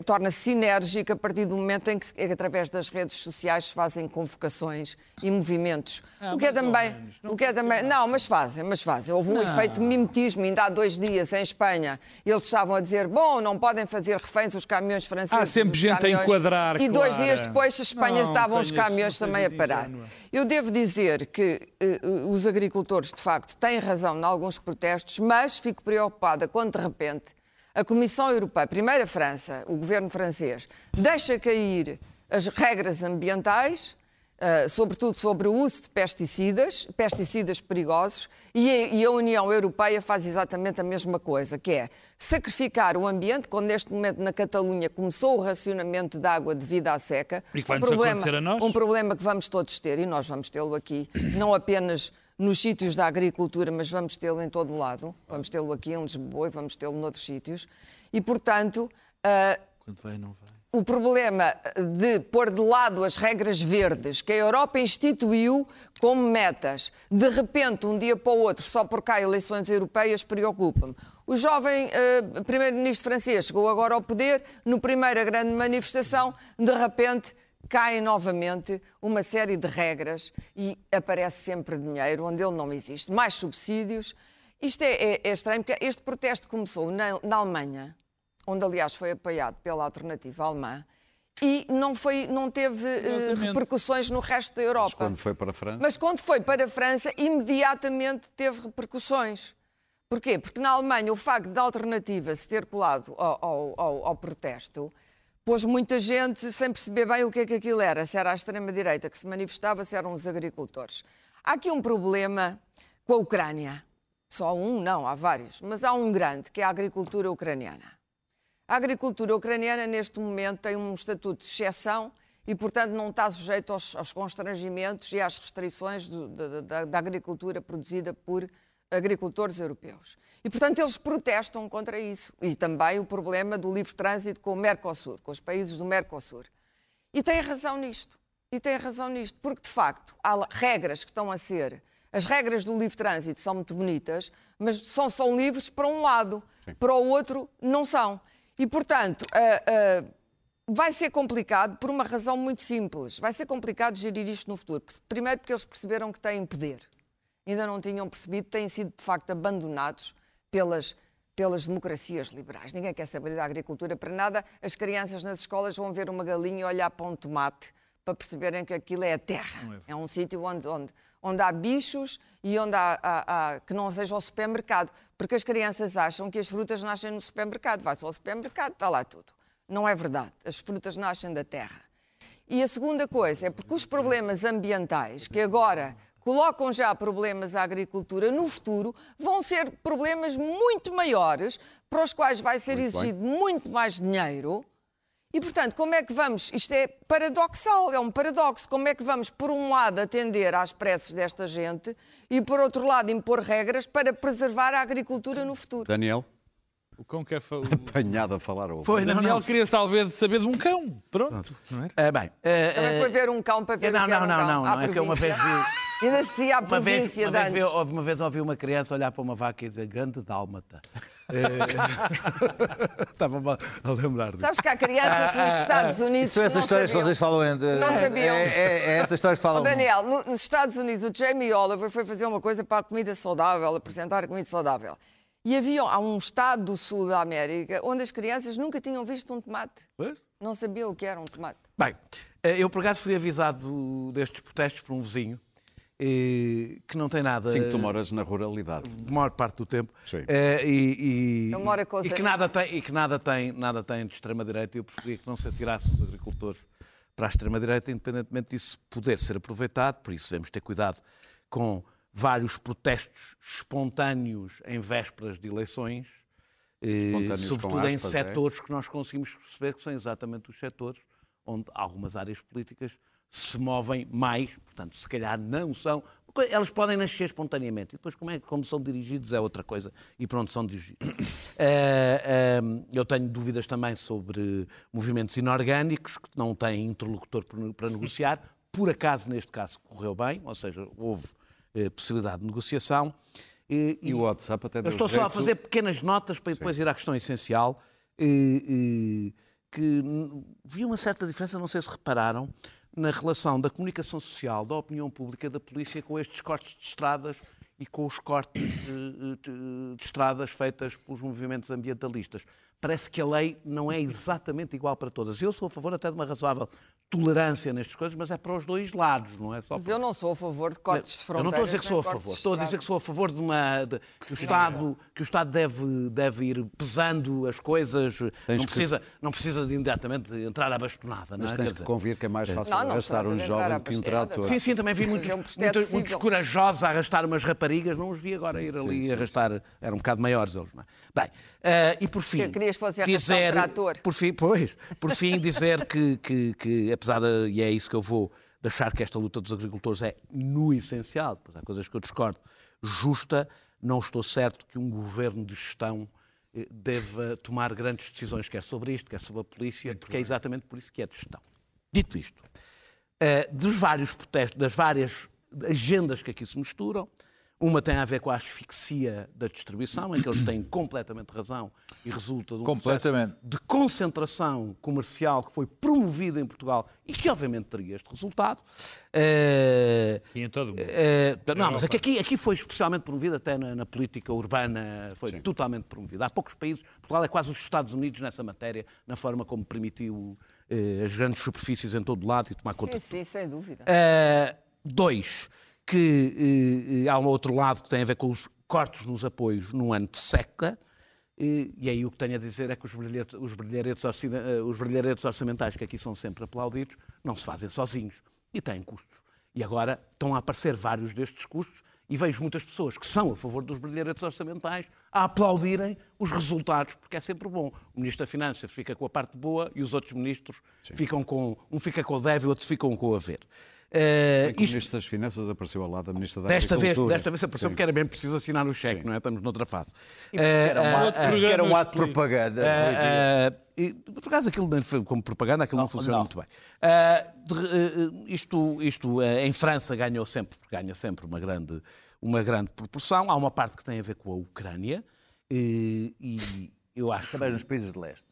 torna-se sinérgica a partir do momento em que, através das redes sociais, se fazem convocações e movimentos. Ah, o que é também. o que é também não, mas fazem, mas fazem. Houve um não. efeito de mimetismo, ainda há dois dias em Espanha. Eles estavam a dizer: bom, não podem fazer reféns os caminhões franceses. Há sempre gente caminhões. a enquadrar. E dois dias depois, a Espanha não, estavam os caminhões também a parar. Eu devo dizer que uh, os agricultores, de facto, têm razão em alguns protestos, mas fico preocupada quando, de repente, a Comissão Europeia, primeiro a França, o governo francês, deixa cair as regras ambientais, uh, sobretudo sobre o uso de pesticidas, pesticidas perigosos, e a, e a, União Europeia faz exatamente a mesma coisa, que é sacrificar o ambiente, quando neste momento na Catalunha começou o racionamento de água devido à seca. E que vai um problema, a nós? Um problema que vamos todos ter, e nós vamos tê-lo aqui, não apenas nos sítios da agricultura, mas vamos tê-lo em todo o lado. Vamos tê-lo aqui em Lisboa e vamos tê-lo noutros sítios. E, portanto, uh, Quando vai, não vai. o problema de pôr de lado as regras verdes que a Europa instituiu como metas, de repente, um dia para o outro, só porque há eleições europeias, preocupa-me. O jovem uh, primeiro-ministro francês chegou agora ao poder, no primeira grande manifestação, de repente cai novamente uma série de regras e aparece sempre dinheiro onde ele não existe. Mais subsídios. Isto é, é, é estranho, porque este protesto começou na, na, Alemanha, onde aliás foi apoiado pela alternativa alemã, e não, foi, não teve uh, repercussões no resto da Europa. Mas quando foi para a França? Mas quando foi para a França, imediatamente teve repercussões. Porquê? Porque na Alemanha o facto da alternativa se ter colado ao, ao, ao, ao protesto pôs muita gente sem perceber bem o que é que aquilo era, se era a extrema-direita que se manifestava, se eram os agricultores. Há aqui um problema com a Ucrânia. Só um, não, há vários, mas há um grande, que é a agricultura ucraniana. A agricultura ucraniana, neste momento, tem um estatuto de exceção e, portanto, não está sujeito aos, aos constrangimentos e às restrições do, da, da, da agricultura produzida por agricultores europeus. E, portanto, eles protestam contra isso. E também o problema do livre trânsito com o Mercosul, com os países do Mercosul. E têm razão nisto. E têm razão nisto, porque, de facto, há regras que estão a ser. As regras do livre trânsito são muito bonitas, mas são, são livres para um lado, Sim. para o outro não são. E, portanto, uh, uh, vai ser complicado por uma razão muito simples. Vai ser complicado gerir isto no futuro. Primeiro, porque eles perceberam que têm poder ainda não tinham percebido, têm sido de facto abandonados pelas, pelas democracias liberais. Ninguém quer saber da agricultura para nada. As crianças nas escolas vão ver uma galinha e olhar para um tomate para perceberem que aquilo é a terra. É um sítio onde, onde, onde há bichos e onde há, há, há, que não seja o supermercado. Porque as crianças acham que as frutas nascem no supermercado. Vai-se ao supermercado, está lá tudo. Não é verdade. As frutas nascem da terra. E a segunda coisa é porque os problemas ambientais, que agora colocam já problemas à agricultura, no futuro vão ser problemas muito maiores, para os quais vai ser muito exigido bem. muito mais dinheiro. E, portanto, como é que vamos? Isto é paradoxal, é um paradoxo. Como é que vamos, por um lado, atender às preces desta gente e, por outro lado, impor regras para preservar a agricultura no futuro? Daniel? O cão quer falar. Apanhado a falar ao Foi, Daniel não, não. queria saber, saber de um cão. Pronto. Não é? bem, uh, Também foi ver um cão para ver não, o que não, era um não, cão. não, não. É que eu uma vez vi. Ainda se à província uma vez, uma vez, vi, uma vez ouvi uma criança olhar para uma vaca e dizer grande dálmata. Estava a lembrar disso. Sabes que há crianças nos Estados Unidos São essas histórias que vocês falam entre... Não sabiam. É, é, é essas histórias que falam... Daniel, no, nos Estados Unidos o Jamie Oliver foi fazer uma coisa para a comida saudável, apresentar a comida saudável. E havia há um estado do sul da América onde as crianças nunca tinham visto um tomate. Não sabiam o que era um tomate. Bem, eh, eu por acaso fui avisado destes protestos por um vizinho eh, que não tem nada. Sim, que tu moras na ruralidade. A maior parte do tempo. Sim. Eh, e, e, Ele mora com e que nada tem E que nada tem, nada tem de extrema-direita. Eu preferia que não se atirasse os agricultores para a extrema-direita, independentemente disso poder ser aproveitado. Por isso, devemos ter cuidado com vários protestos espontâneos em vésperas de eleições, eh, sobretudo aspas, em é? setores é? que nós conseguimos perceber que são exatamente os setores onde algumas áreas políticas se movem mais, portanto, se calhar não são. Elas podem nascer espontaneamente, e depois, como, é, como são dirigidos, é outra coisa, e pronto, são dirigidos. uh, uh, eu tenho dúvidas também sobre movimentos inorgânicos, que não têm interlocutor para negociar. Por acaso, neste caso, correu bem, ou seja, houve eh, possibilidade de negociação. E, e, o WhatsApp até Eu estou só a fazer pequenas notas para depois Sim. ir à questão essencial. E, que vi uma certa diferença, não sei se repararam, na relação da comunicação social, da opinião pública, da polícia com estes cortes de estradas e com os cortes de, de, de estradas feitas pelos movimentos ambientalistas. Parece que a lei não é exatamente igual para todas. Eu sou a favor até de uma razoável tolerância nestas coisas, mas é para os dois lados, não é só Mas eu não sou a favor de cortes de fronteiras. Eu não estou a dizer que sou a favor, estou a dizer que sou a favor de uma de, que, o Estado que o Estado deve deve ir pesando as coisas, não precisa que... não precisa de imediatamente entrar à bastonada, não é? Mas tens que convir que é mais fácil não, não arrastar um jovem que um trator. Sim, sim, também vi muitos, muitos, muitos corajosos a arrastar umas raparigas, não os vi agora ir ali sim, sim. arrastar, eram um bocado maiores eles, não é? Bem, uh, e por fim, que querias fosse dizer, um trator. Por fim, pois, por fim dizer que, que, que apesar de, e é isso que eu vou deixar que esta luta dos agricultores é no essencial, depois há coisas que eu discordo, justa, não estou certo que um governo de gestão eh, deva tomar grandes decisões, quer sobre isto, quer sobre a polícia, porque é exatamente por isso que é de gestão. Dito isto, eh, dos vários protestos, das várias agendas que aqui se misturam, uma tem a ver com a asfixia da distribuição, em que eles têm completamente razão e resulta de um processo de concentração comercial que foi promovido em Portugal e que obviamente teria este resultado. Uh, e em todo o mundo. Uh, não, mas aqui, aqui foi especialmente promovido até na, na política urbana, foi Sim. totalmente promovido. Há poucos países, Portugal é quase os Estados Unidos nessa matéria, na forma como permitiu uh, as grandes superfícies em todo o lado e tomar conta. Sim, sim, sem dúvida. dois que eh, há um outro lado que tem a ver com os cortes nos apoios no ano de seca, e, e aí o que tenho a dizer é que os brilharetes, os, brilharetes, eh, os brilharetes orçamentais, que aqui são sempre aplaudidos, não se fazem sozinhos e têm custos. E agora estão a aparecer vários destes custos e vejo muitas pessoas que são a favor dos brilharetes orçamentais a aplaudirem os resultados, porque é sempre bom. O Ministro da Finanças fica com a parte boa e os outros ministros Sim. ficam com. Um fica com o deve e o outro ficam com o haver. Uh, isto... O Ministro das Finanças apareceu ao lado da Ministra da desta Agricultura. Vez, desta vez apareceu Sim. porque era bem preciso assinar o cheque, Sim. não é? Estamos noutra fase. Uh, era, um ato, uh, era um ato de propaganda. e, por acaso aquilo como propaganda, aquilo não, não funciona não. muito bem. De, isto isto em França ganhou sempre, ganha sempre uma grande, uma grande proporção. Há uma parte que tem a ver com a Ucrânia e, e eu acho. Também nos países de leste.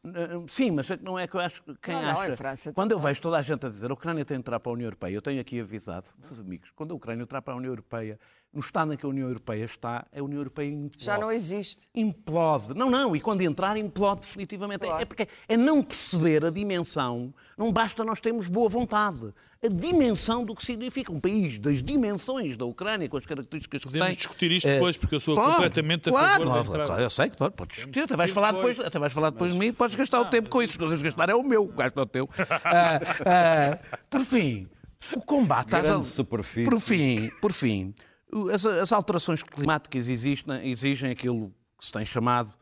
Sim, mas é que não é que eu acho que quem Não, não, acha. em França quando eu vejo toda a gente a dizer a Ucrânia tem de entrar para a União Europeia, eu tenho aqui avisado, meus amigos, quando a Ucrânia entrar para a União Europeia, no estado em que a União Europeia está, a União Europeia implode. Já não existe. Implode. Não, não, e quando entrar, implode definitivamente. É- Claro. É porque é não perceber a dimensão, não basta nós termos boa vontade. A dimensão do que significa um país, das dimensões da Ucrânia, com as características que Podemos tem. discutir isto É, depois, porque eu sou Claro, completamente a claro, favor da claro, entrada. claro, eu sei que pode, podes discutir, até vais falar depois. depois, até vais falar depois de mim, podes gastar o Ah, tempo com isso. Se quiseres gastar é o meu, gasto é o teu. Ah, ah, por fim, o combate Grande al- superfície. Por fim, por fim, as, as alterações climáticas existem, exigem aquilo que se tem chamado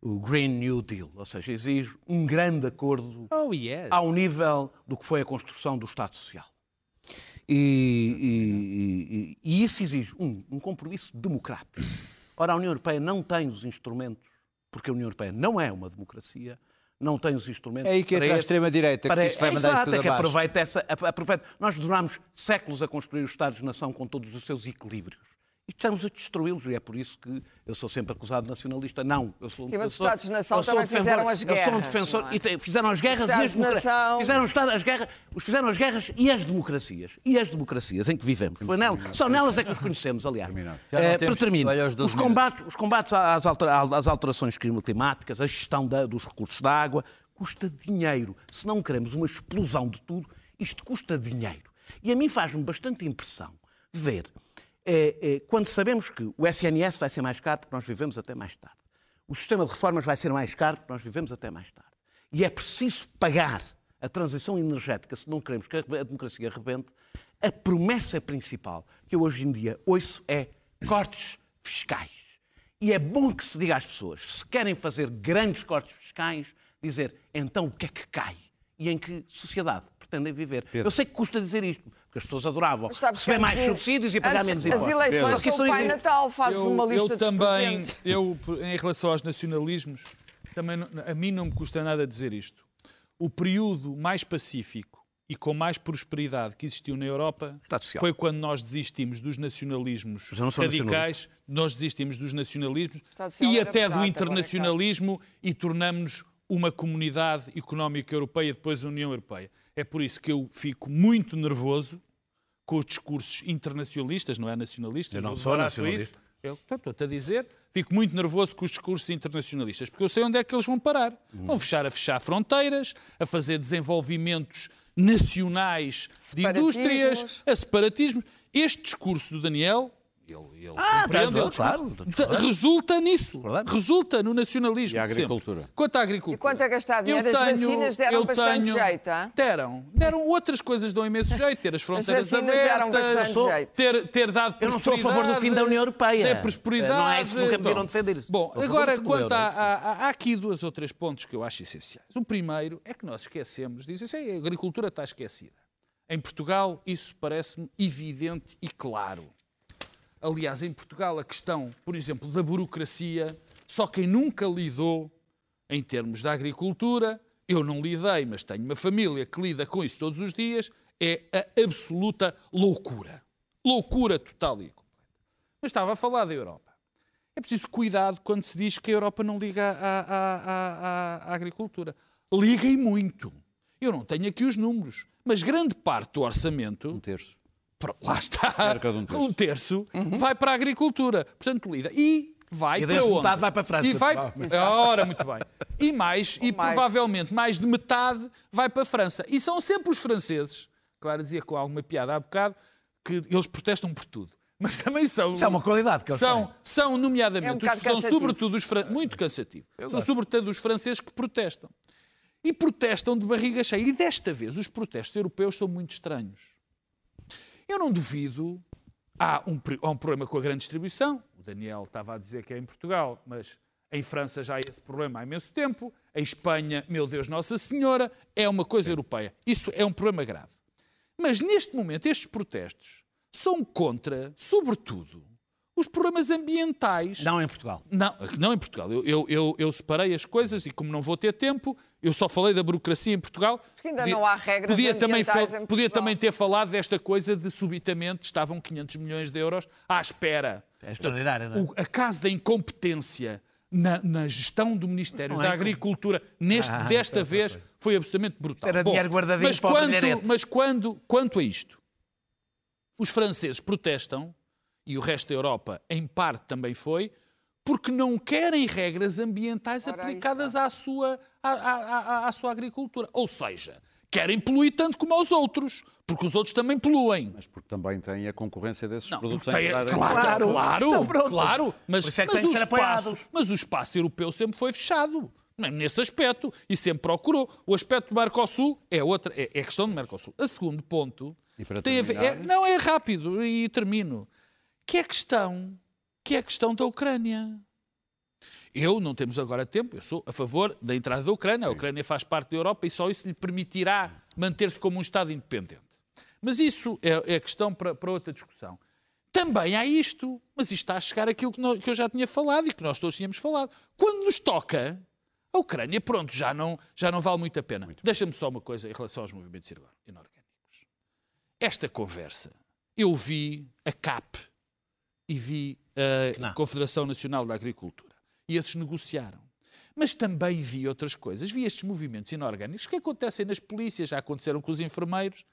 o Green New Deal, ou seja, exige um grande acordo Oh, yes. ao nível do que foi a construção do Estado Social. E, e- e- e isso exige, um, um compromisso democrático. Ora, a União Europeia não tem os instrumentos, porque a União Europeia não é uma democracia, não tem os instrumentos. É aí que entra a extrema-direita, que isto vai é mandar exato, tudo é que aproveita essa, aproveita. Nós durámos séculos a construir os Estados-nação com todos os seus equilíbrios. E estamos a destruí-los, e é por isso que eu sou sempre acusado de nacionalista. Não, eu sou Sim, mas eu os Estados-nação também defensor- fizeram as Eu sou um guerras, defensor. é? e te- fizeram as guerras e as democracias. Fizeram, as guerras, os fizeram as guerras e as democracias. E as democracias em que vivemos. Foi nela, só nelas é que nos conhecemos, aliás. Eh, para terminar, olha, aos 12 os combates, os combates às, altera- às alterações climáticas, a gestão da- dos recursos da água, custa dinheiro. Se não queremos uma explosão de tudo, isto custa dinheiro. E a mim faz-me bastante impressão ver, quando sabemos que o SNS vai ser mais caro porque nós vivemos até mais tarde. O sistema de reformas vai ser mais caro porque nós vivemos até mais tarde. E é preciso pagar a transição energética se não queremos que a democracia rebente. A promessa principal que eu hoje em dia ouço é cortes fiscais. E é bom que se diga às pessoas, se querem fazer grandes cortes fiscais, dizer então o que é que cai e em que sociedade pretendem viver. Eu sei que custa dizer isto, porque as pessoas adoravam Mas sabes que receber mais de- subsídios e pagar menos As impostos. eleições que isso são o Pai existe. Natal, fazes uma lista eu dos também, eu, em relação aos nacionalismos, também não- a mim não me custa nada dizer isto. O período mais pacífico e com mais prosperidade que existiu na Europa foi quando nós desistimos dos nacionalismos eu radicais, nós desistimos dos nacionalismos e era até do é internacionalismo e tornamos uma comunidade económica europeia, depois a União Europeia. É por isso que eu fico muito nervoso com os discursos internacionalistas, não é nacionalistas. Eu não sou nacionalista. isso. Eu estou-te a dizer, fico muito nervoso com os discursos internacionalistas, porque eu sei onde é que eles vão parar. Vão fechar a fechar fronteiras, a fazer desenvolvimentos nacionais de indústrias, a separatismos. Este discurso do Daniel, ele, ele Ah, compreende, ele claro, claro. resulta nisso, Verdade. resulta no nacionalismo. E a sempre. agricultura? Quanto à agricultura. E quanto a gastar dinheiro, eu as tenho- vacinas deram eu bastante tenho- jeito? Deram. Deram outras coisas, dão imenso jeito. Ter as fronteiras vacinas deram abertas, bastante jeito. Ter, ter dado Eu não sou a favor do fim da União Europeia. Ter prosperidade. Não é isso que nunca me viram defender isso. Bom, agora, quanto a, a- a- há aqui dois ou três pontos que eu acho essenciais. O primeiro é que nós esquecemos, dizem assim, a agricultura está esquecida. Em Portugal, isso parece-me evidente e claro. Aliás, em Portugal, a questão, por exemplo, da burocracia, só quem nunca lidou em termos da agricultura, eu não lidei, mas tenho uma família que lida com isso todos os dias, é a absoluta loucura. Loucura total e completa. Mas estava a falar da Europa. É preciso cuidado quando se diz que a Europa não liga à, à- à- à- agricultura. Liga e muito. Eu não tenho aqui os números, mas grande parte do orçamento Um terço. Lá está. Cerca de um terço. vai para a agricultura. Portanto, lida. E vai E para onde? metade vai para a França. E vai... Ah, Ora, muito bem. E mais, e mais. provavelmente mais de metade vai para a França. E são sempre os franceses, claro, dizia com alguma piada há bocado, que eles protestam por tudo. Mas também são... Isso é uma qualidade que eles São, têm. são nomeadamente, É um os- são sobretudo os fran- muito cansativo. São sobretudo os franceses que protestam. E protestam de barriga cheia. E desta vez os protestos europeus são muito estranhos. Eu não duvido. Há um, há um problema com a grande distribuição. O Daniel estava a dizer que é em Portugal, mas em França já há esse problema há imenso tempo. Em Espanha, meu Deus, Nossa Senhora, é uma coisa europeia. Isso é um problema grave. Mas neste momento, estes protestos são contra, sobretudo, os problemas ambientais Não em Portugal. não, não em Portugal. Eu, eu, eu, eu separei as coisas e, como não vou ter tempo, eu só falei da burocracia em Portugal. Porque ainda não há regras podia também, podia também ter falado desta coisa de subitamente estavam 500 milhões de euros à espera. É extraordinário, não é? O acaso da incompetência na, na gestão do Ministério Não da é Agricultura, neste, Ah, desta então, vez, foi absolutamente brutal. Era dinheiro guardadinho mas para o quanto, brilharete. mas quando, quanto a isto, os franceses protestam, e o resto da Europa, em parte, também foi, porque não querem regras ambientais Ora, aplicadas à sua, à, à- à- à sua agricultura. Ou seja, querem poluir tanto como os outros, porque os outros também poluem. Mas porque também tem a concorrência desses Não, produtos tem- em- claro, Claro. claro, Então, claro, mas, é mas têm o espaço, mas o espaço europeu sempre foi fechado. não é? Nesse aspecto, e sempre procurou. O aspecto do Mercosul é outra, é, é questão do Mercosul. A segundo ponto E para tem a ver, terminar? é- não é rápido e termino. Que é a questão, que é a questão da Ucrânia. Eu não temos agora tempo, eu sou a favor da entrada da Ucrânia. A Ucrânia faz parte da Europa e só isso lhe permitirá manter-se como um Estado independente. Mas isso é, é questão para, para outra discussão. Também há isto, mas isto está a chegar aquilo que, nó- que eu já tinha falado e que nós todos tínhamos falado. Quando nos toca, a Ucrânia, pronto, já não, já não vale muito a pena. Deixa-me só uma coisa em relação aos movimentos inorgânicos. Esta conversa, eu vi a CAP e vi a Confederação Nacional da Agricultura. E esses negociaram. Mas também vi outras coisas. Vi estes movimentos inorgânicos que acontecem nas polícias, já aconteceram com os enfermeiros,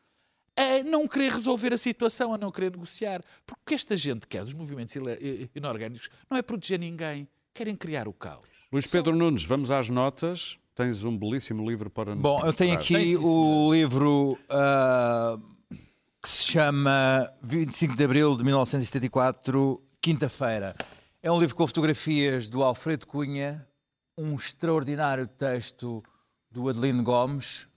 a não querer resolver a situação, a não querer negociar. Porque o que esta gente quer dos movimentos ile- i- inorgânicos não é proteger ninguém, querem criar o caos. Luís Pedro Nunes, vamos às notas. Tens um belíssimo livro para nos Bom, eu tenho aqui Tem, sim, o livro ah, que se chama 25 de Abril de 1974, Quinta-feira. É um livro com fotografias do Alfredo Cunha, um extraordinário texto do Adelino Gomes,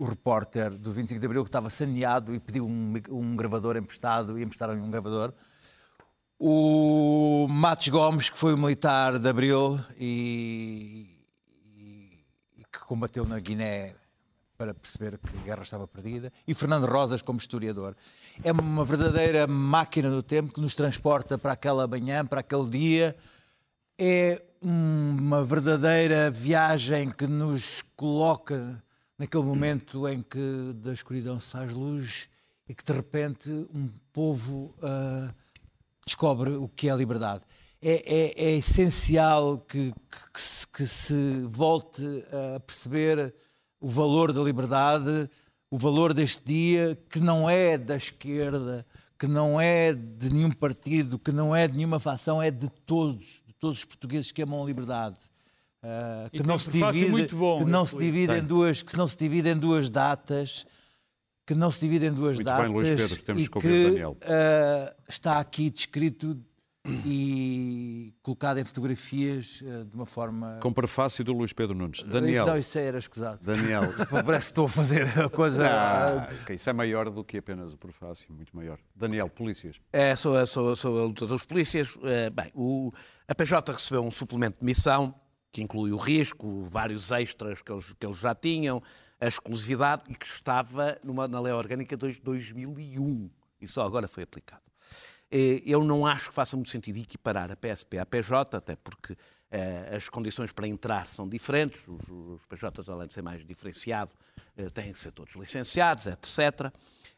o repórter do 25 de Abril, que estava saneado e pediu um, um gravador emprestado e emprestaram-lhe um gravador. O Matos Gomes, que foi um militar de Abril e, e- e que combateu na Guiné para perceber que a guerra estava perdida, e Fernando Rosas como historiador. É uma verdadeira máquina do tempo que nos transporta para aquela manhã, para aquele dia. É uma verdadeira viagem que nos coloca naquele momento em que da escuridão se faz luz e que de repente um povo ah, descobre o que é a liberdade. É, é- é essencial que, que- que se, que se volte a perceber o valor da liberdade, o valor deste dia, que não é da esquerda, que não é de nenhum partido, que não é de nenhuma facção, é de todos, de todos os portugueses que amam a liberdade. E que não se divide, muito bom, que não se divide em duas, que não se divide em duas datas, que não se divide em duas Muito bem, datas Luís Pedro, temos e que Daniel. ah, está aqui descrito e colocado em fotografias ah, de uma forma. Com prefácio do Luís Pedro Nunes. Daniel. não, isso era escusado. Daniel. Parece que estou a fazer a coisa. Ah, ok, isso é maior do que apenas o prefácio, muito maior. Daniel, polícias. É, sou, a- sou, a- sou a luta dos polícias. É, bem, o, a PJ recebeu um suplemento de missão, que inclui o risco, vários extras que eles, que eles já tinham, a exclusividade, e que estava numa, na Lei Orgânica de 2001. E só agora foi aplicado. Eh, Eu não acho que faça muito sentido equiparar a PSP à PJ, até porque eh, as condições para entrar são diferentes, os, os PJs, além de ser mais diferenciado, eh, têm que ser todos licenciados, etc.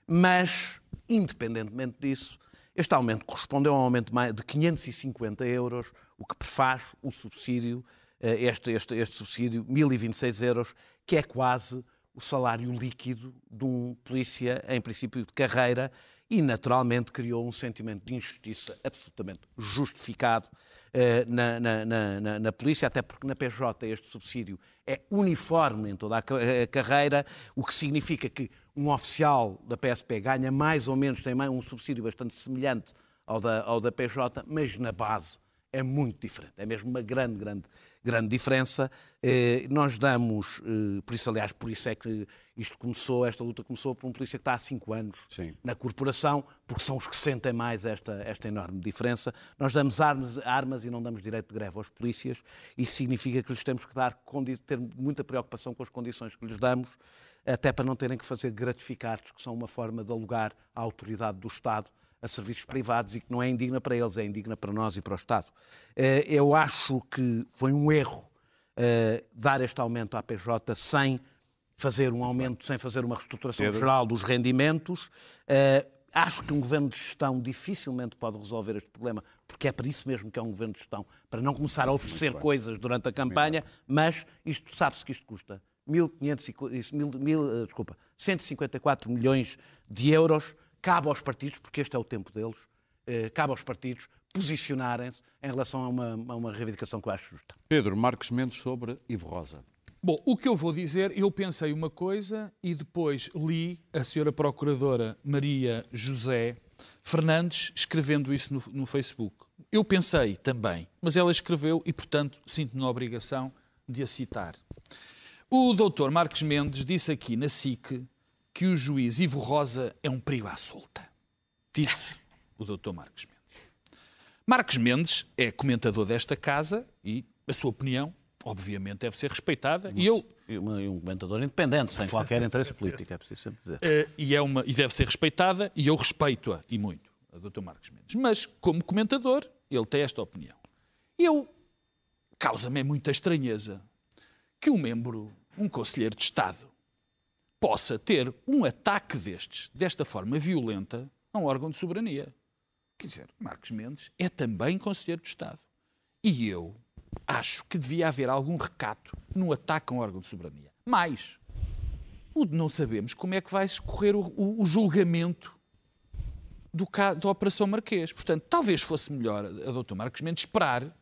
Mas, independentemente disso, este aumento correspondeu a um aumento de 550 euros, o que prefaz o subsídio, este, este, este subsídio, 1.026 euros, que é quase o salário líquido de um polícia em princípio de carreira e, naturalmente, criou um sentimento de injustiça absolutamente justificado eh, na, na- na- na- polícia, até porque na PJ este subsídio é uniforme em toda a a carreira, o que significa que um oficial da PSP ganha mais ou menos, tem um subsídio bastante semelhante ao da, ao da PJ, mas na base é muito diferente. É mesmo uma grande, grande, grande diferença. Eh, nós damos, eh, por isso, aliás, por isso é que isto começou, esta luta começou por um polícia que está há cinco anos Sim. na corporação, porque são os que sentem mais esta, esta enorme diferença. Nós damos armas, armas e não damos direito de greve aos polícias. Isso significa que lhes temos que dar, ter muita preocupação com as condições que lhes damos, até para não terem que fazer gratificados, que são uma forma de alugar a autoridade do Estado a serviços privados e que não é indigna para eles, é indigna para nós e para o Estado. Eh, Eu acho que foi um erro eh, dar este aumento à PJ sem fazer um aumento, sem fazer uma reestruturação Pedro. geral dos rendimentos, eh, acho que um governo de gestão dificilmente pode resolver este problema, porque é para isso mesmo que é um governo de gestão, para não começar a oferecer coisas durante a campanha, mas isto sabe-se que isto custa 1.500 mil, mil, desculpa, 154 milhões de euros, cabe aos partidos, porque este é o tempo deles, eh, cabe aos partidos posicionarem-se em relação a uma, a uma reivindicação que eu acho justa. Pedro Marques Mendes sobre Ivo Rosa. Bom, o que eu vou dizer, eu pensei uma coisa e depois li a senhora procuradora Maria José Fernandes escrevendo isso no, no Facebook. Eu pensei também, mas ela escreveu e, portanto, sinto-me na obrigação de a citar. O doutor Marques Mendes disse aqui na SIC que o juiz Ivo Rosa é um perigo à solta. Disse o doutor Marques Mendes. Marques Mendes é comentador desta casa e a sua opinião obviamente deve ser respeitada. E eu E uma- e um comentador independente, sem qualquer interesse político, é preciso sempre dizer. Eh, e, é uma, e deve ser respeitada, e eu respeito-a, e muito, a Dr. Marcos Mendes. Mas, como comentador, ele tem esta opinião. Eu, causa-me muita estranheza que um membro, um conselheiro de Estado, possa ter um ataque destes, desta forma violenta, a um órgão de soberania. Quer dizer, Marcos Mendes é também conselheiro de Estado. E eu acho que devia haver algum recato no ataque a um órgão de soberania. Mais, não sabemos como é que vai correr o, o- o julgamento do da Operação Marquês. Portanto, talvez fosse melhor a doutor Marcos Mendes esperar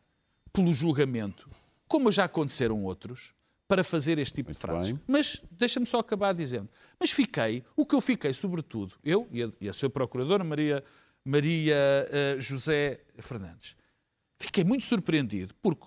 pelo julgamento, como já aconteceram outros, para fazer este tipo de frases. bem. Mas deixa-me só acabar dizendo. Mas fiquei, o que eu fiquei, sobretudo, eu e a, e a sua procuradora Maria, Maria eh, José Fernandes, fiquei muito surpreendido porque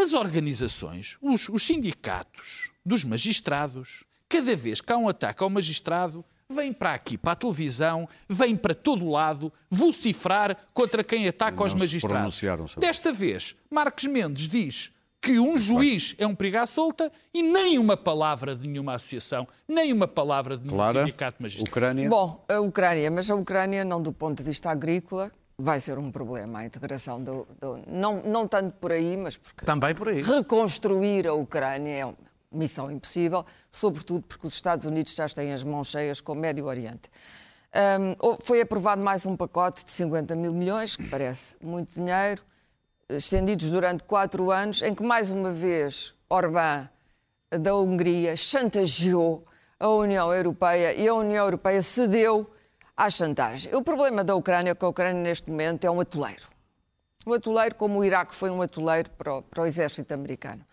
as organizações, os, os sindicatos dos magistrados, cada vez que há um ataque ao magistrado, vêm para aqui, para a televisão, vêm para todo lado vocifrar contra quem ataca aos Não se magistrados. Desta vez, Marques Mendes diz que um juiz é um perigo à solta e nem uma palavra de nenhuma associação, nem uma palavra de nenhum Clara, sindicato magistrado. Ucrânia. Bom, a Ucrânia, mas a Ucrânia, não do ponto de vista agrícola, vai ser um problema a integração do. do- não, não tanto por aí, mas porque Também por aí. reconstruir a Ucrânia é uma missão impossível, sobretudo porque os Estados Unidos já têm as mãos cheias com o Médio Oriente. Ou- foi aprovado mais um pacote de 50 mil milhões, que parece muito dinheiro, estendidos durante quatro anos, em que mais uma vez Orbán da Hungria chantageou a União Europeia e a União Europeia cedeu à chantagem. O problema da Ucrânia é que a Ucrânia neste momento é um atoleiro. Um atoleiro como o Iraque foi um atoleiro para o, para o exército americano.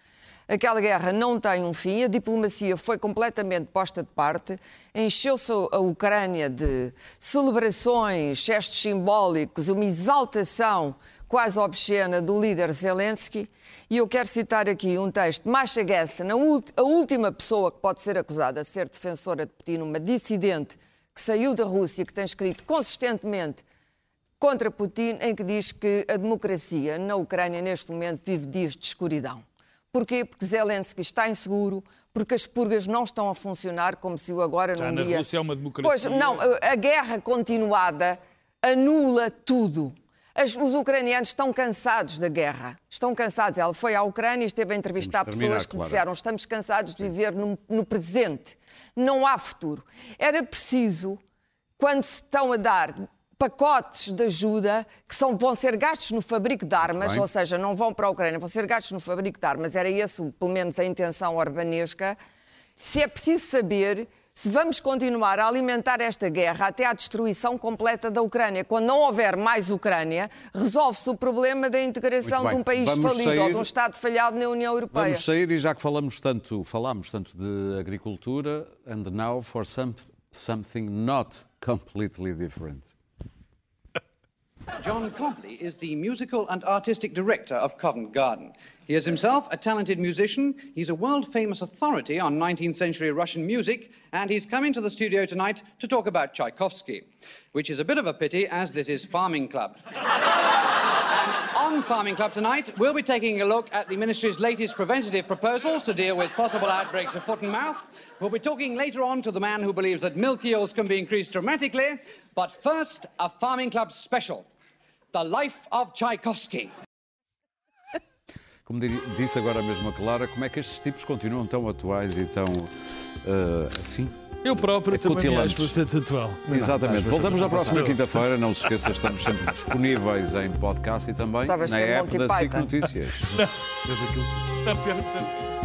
Aquela guerra não tem um fim, a diplomacia foi completamente posta de parte, encheu-se a Ucrânia de celebrações, gestos simbólicos, uma exaltação quase obscena do líder Zelensky. E eu quero citar aqui um texto Masha Gessen, a última pessoa que pode ser acusada de ser defensora de Putin, uma dissidente que saiu da Rússia, que tem escrito consistentemente contra Putin, em que diz que a democracia na Ucrânia neste momento vive dias de escuridão. Porquê? Porque Zelensky está inseguro, porque as purgas não estão a funcionar como se o agora Já num na dia... Rússia é uma democracia. Pois, não, a- a guerra continuada anula tudo. As- os ucranianos estão cansados da guerra. Estão cansados. Ela foi à Ucrânia e esteve a entrevistar terminar, pessoas que Clara. disseram estamos cansados de viver no, no presente. Não há futuro. Era preciso, quando se estão a dar pacotes de ajuda que são, vão ser gastos no fabrico de armas, ou seja, não vão para a Ucrânia, vão ser gastos no fabrico de armas, era esse, pelo menos, a intenção orbanesca. Se é preciso saber se vamos continuar a alimentar esta guerra até à destruição completa da Ucrânia. Quando não houver mais Ucrânia, resolve-se o problema da integração de um país Vamos falido ou sair- de um Estado falhado na União Europeia. Vamos sair e já que falamos tanto, falámos tanto de agricultura, and now for some, something not completely different. John Copley is the musical and artistic director of Covent Garden. He is himself a talented musician, he's a world famous authority on 19th century Russian music, and he's coming to the studio tonight to talk about Tchaikovsky, which is a bit of a pity as this is Farming Club. on Farming Club tonight, we'll be taking a look at the Ministry's latest preventative proposals to deal with possible outbreaks of foot and mouth. We'll be talking later on to the man who believes that milk yields can be increased dramatically. But first, a Farming Club special The Life of Tchaikovsky. Como disse agora mesmo a Clara, como é que estes tipos continuam tão atuais e tão eh, assim? Eu próprio É também me acho bastante atual. Exatamente. Voltamos na próxima quinta-feira. Não se esqueça, estamos sempre disponíveis em podcast e também Estavas na app da SIC. Notícias. Não,